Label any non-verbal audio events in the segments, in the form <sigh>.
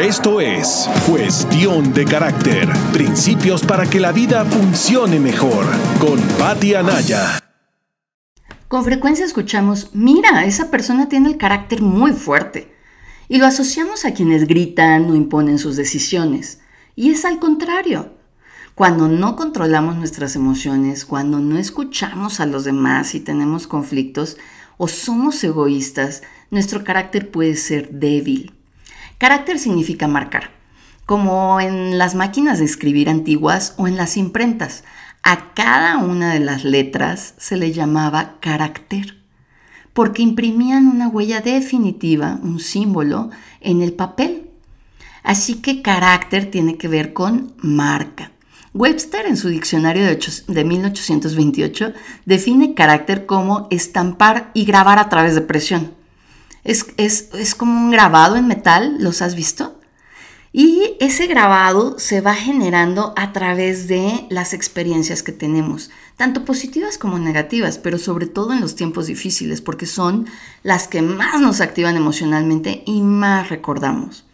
Esto es Cuestión de Carácter, principios para que la vida funcione mejor, con Patti Anaya. Con frecuencia escuchamos, mira, esa persona tiene el carácter muy fuerte, y lo asociamos a quienes gritan o imponen sus decisiones, y es al contrario. Cuando no controlamos nuestras emociones, cuando no escuchamos a los demás y tenemos conflictos o somos egoístas, nuestro carácter puede ser débil. Carácter significa marcar, como en las máquinas de escribir antiguas o en las imprentas. A cada una de las letras se le llamaba carácter, porque imprimían una huella definitiva, un símbolo, en el papel. Así que carácter tiene que ver con marca. Webster en su diccionario de, 1828 define carácter como estampar y grabar a través de presión. Es, es, como un grabado en metal, ¿los has visto? Y ese grabado se va generando a través de las experiencias que tenemos, tanto positivas como negativas, pero sobre todo en los tiempos difíciles, porque son las que más nos activan emocionalmente y más recordamos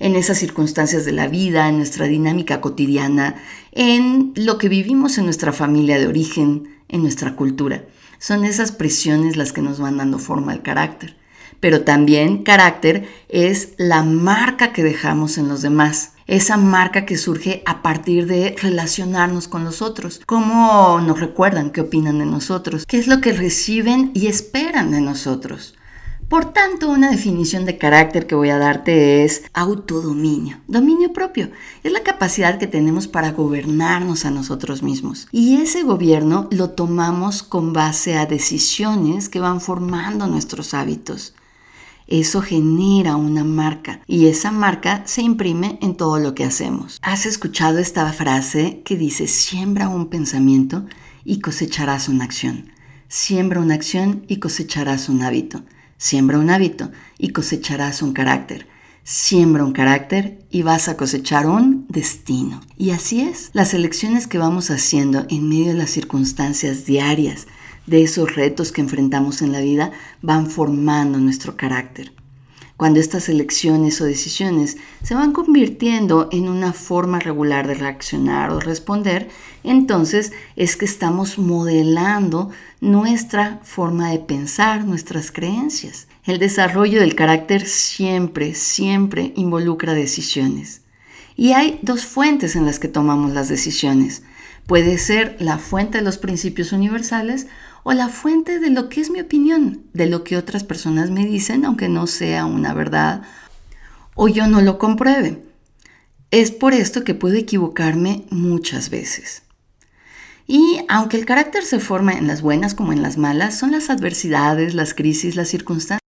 en esas circunstancias de la vida, en nuestra dinámica cotidiana, en lo que vivimos en nuestra familia de origen, en nuestra cultura. Son esas presiones las que nos van dando forma al carácter. Pero también carácter es la marca que dejamos en los demás, esa marca que surge a partir de relacionarnos con los otros, cómo nos recuerdan, qué opinan de nosotros, qué es lo que reciben y esperan de nosotros. Por tanto, una definición de carácter que voy a darte es autodominio, dominio propio. Es la capacidad que tenemos para gobernarnos a nosotros mismos. Y ese gobierno lo tomamos con base a decisiones que van formando nuestros hábitos. Eso genera una marca y esa marca se imprime en todo lo que hacemos. ¿Has escuchado esta frase que dice siembra un pensamiento y cosecharás una acción? Siembra una acción y cosecharás un hábito. Siembra un hábito y cosecharás un carácter. Siembra un carácter y vas a cosechar un destino. Y así es, las elecciones que vamos haciendo en medio de las circunstancias diarias, de esos retos que enfrentamos en la vida, van formando nuestro carácter. Cuando estas elecciones o decisiones se van convirtiendo en una forma regular de reaccionar o responder, entonces es que estamos modelando nuestra forma de pensar, nuestras creencias. El desarrollo del carácter siempre, siempre involucra decisiones. Y hay dos fuentes en las que tomamos las decisiones. Puede ser la fuente de los principios universales o la fuente de lo que es mi opinión, de lo que otras personas me dicen, aunque no sea una verdad o yo no lo compruebe. Es por esto que puedo equivocarme muchas veces. Y aunque el carácter se forma en las buenas como en las malas, son las adversidades, las crisis, las circunstancias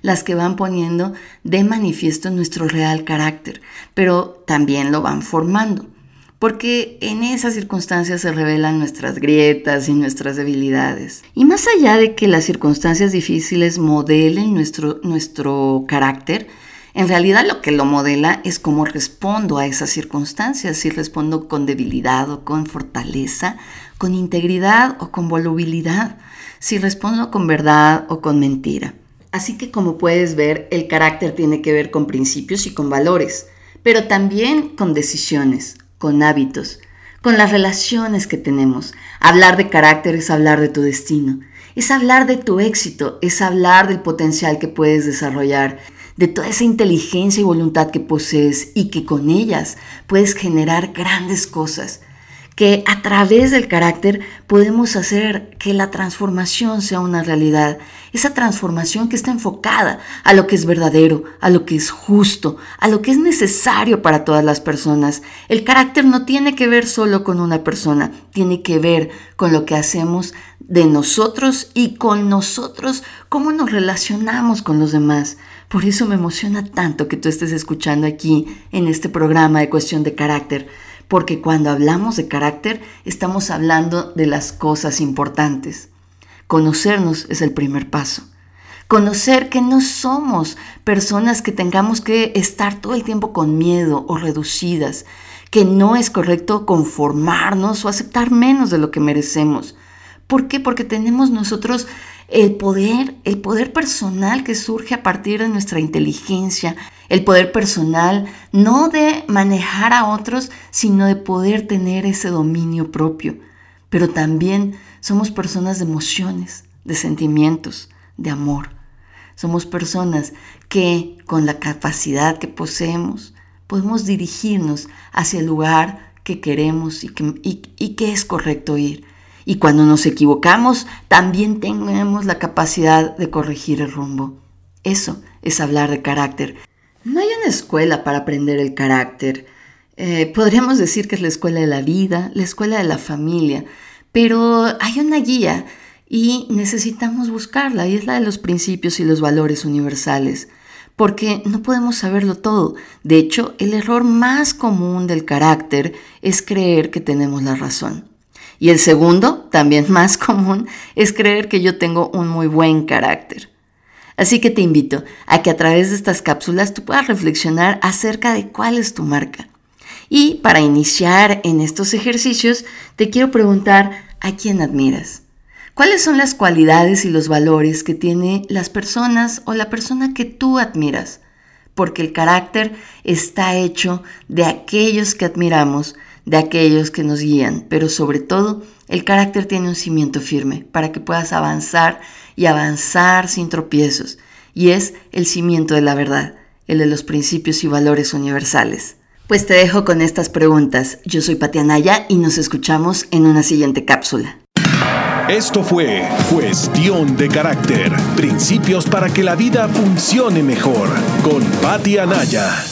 las que van poniendo de manifiesto nuestro real carácter, pero también lo van formando porque en esas circunstancias se revelan nuestras grietas y nuestras debilidades. Y más allá de que las circunstancias difíciles modelen nuestro, nuestro carácter, en realidad lo que lo modela es cómo respondo a esas circunstancias, si respondo con debilidad o con fortaleza, con integridad o con volubilidad, si respondo con verdad o con mentira. Así que como puedes ver, el carácter tiene que ver con principios y con valores, pero también con decisiones, con hábitos, con las relaciones que tenemos. Hablar de carácter es hablar de tu destino, es hablar de tu éxito, es hablar del potencial que puedes desarrollar, de toda esa inteligencia y voluntad que posees y que con ellas puedes generar grandes cosas que a través del carácter podemos hacer que la transformación sea una realidad. Esa transformación que está enfocada a lo que es verdadero, a lo que es justo, a lo que es necesario para todas las personas. El carácter no tiene que ver solo con una persona, tiene que ver con lo que hacemos de nosotros y con nosotros, cómo nos relacionamos con los demás. Por eso me emociona tanto que tú estés escuchando aquí en este programa de cuestión de carácter porque cuando hablamos de carácter estamos hablando de las cosas importantes. Conocernos es el primer paso. Conocer que no somos personas que tengamos que estar todo el tiempo con miedo o reducidas, que no es correcto conformarnos o aceptar menos de lo que merecemos. ¿Por qué? Porque tenemos nosotros el poder, el poder personal que surge a partir de nuestra inteligencia, el poder personal no de manejar a otros, sino de poder tener ese dominio propio. Pero también somos personas de emociones, de sentimientos, de amor. Somos personas que con la capacidad que poseemos podemos dirigirnos hacia el lugar que queremos y que, y que es correcto ir. Y cuando nos equivocamos, también tenemos la capacidad de corregir el rumbo. Eso es hablar de carácter. No hay una escuela para aprender el carácter. Eh, podríamos decir que es la escuela de la vida, la escuela de la familia, pero hay una guía y necesitamos buscarla y es la de los principios y los valores universales, porque no podemos saberlo todo. De hecho, el error más común del carácter es creer que tenemos la razón. Y el segundo, también más <laughs> común, es creer que yo tengo un muy buen carácter. Así que te invito a que a través de estas cápsulas tú puedas reflexionar acerca de cuál es tu marca. Y para iniciar en estos ejercicios, te quiero preguntar a quién admiras. ¿Cuáles son las cualidades y los valores que tiene las personas o la persona que tú admiras? Porque el carácter está hecho de aquellos que admiramos, de aquellos que nos guían, pero sobre todo el carácter tiene un cimiento firme para que puedas avanzar y avanzar sin tropiezos, y es el cimiento de la verdad, el de los principios y valores universales. Pues te dejo con estas preguntas. Yo soy Patianaya y nos escuchamos en una siguiente cápsula. Esto fue Cuestión de Carácter, Principios para que la vida funcione mejor, con Pati Anaya.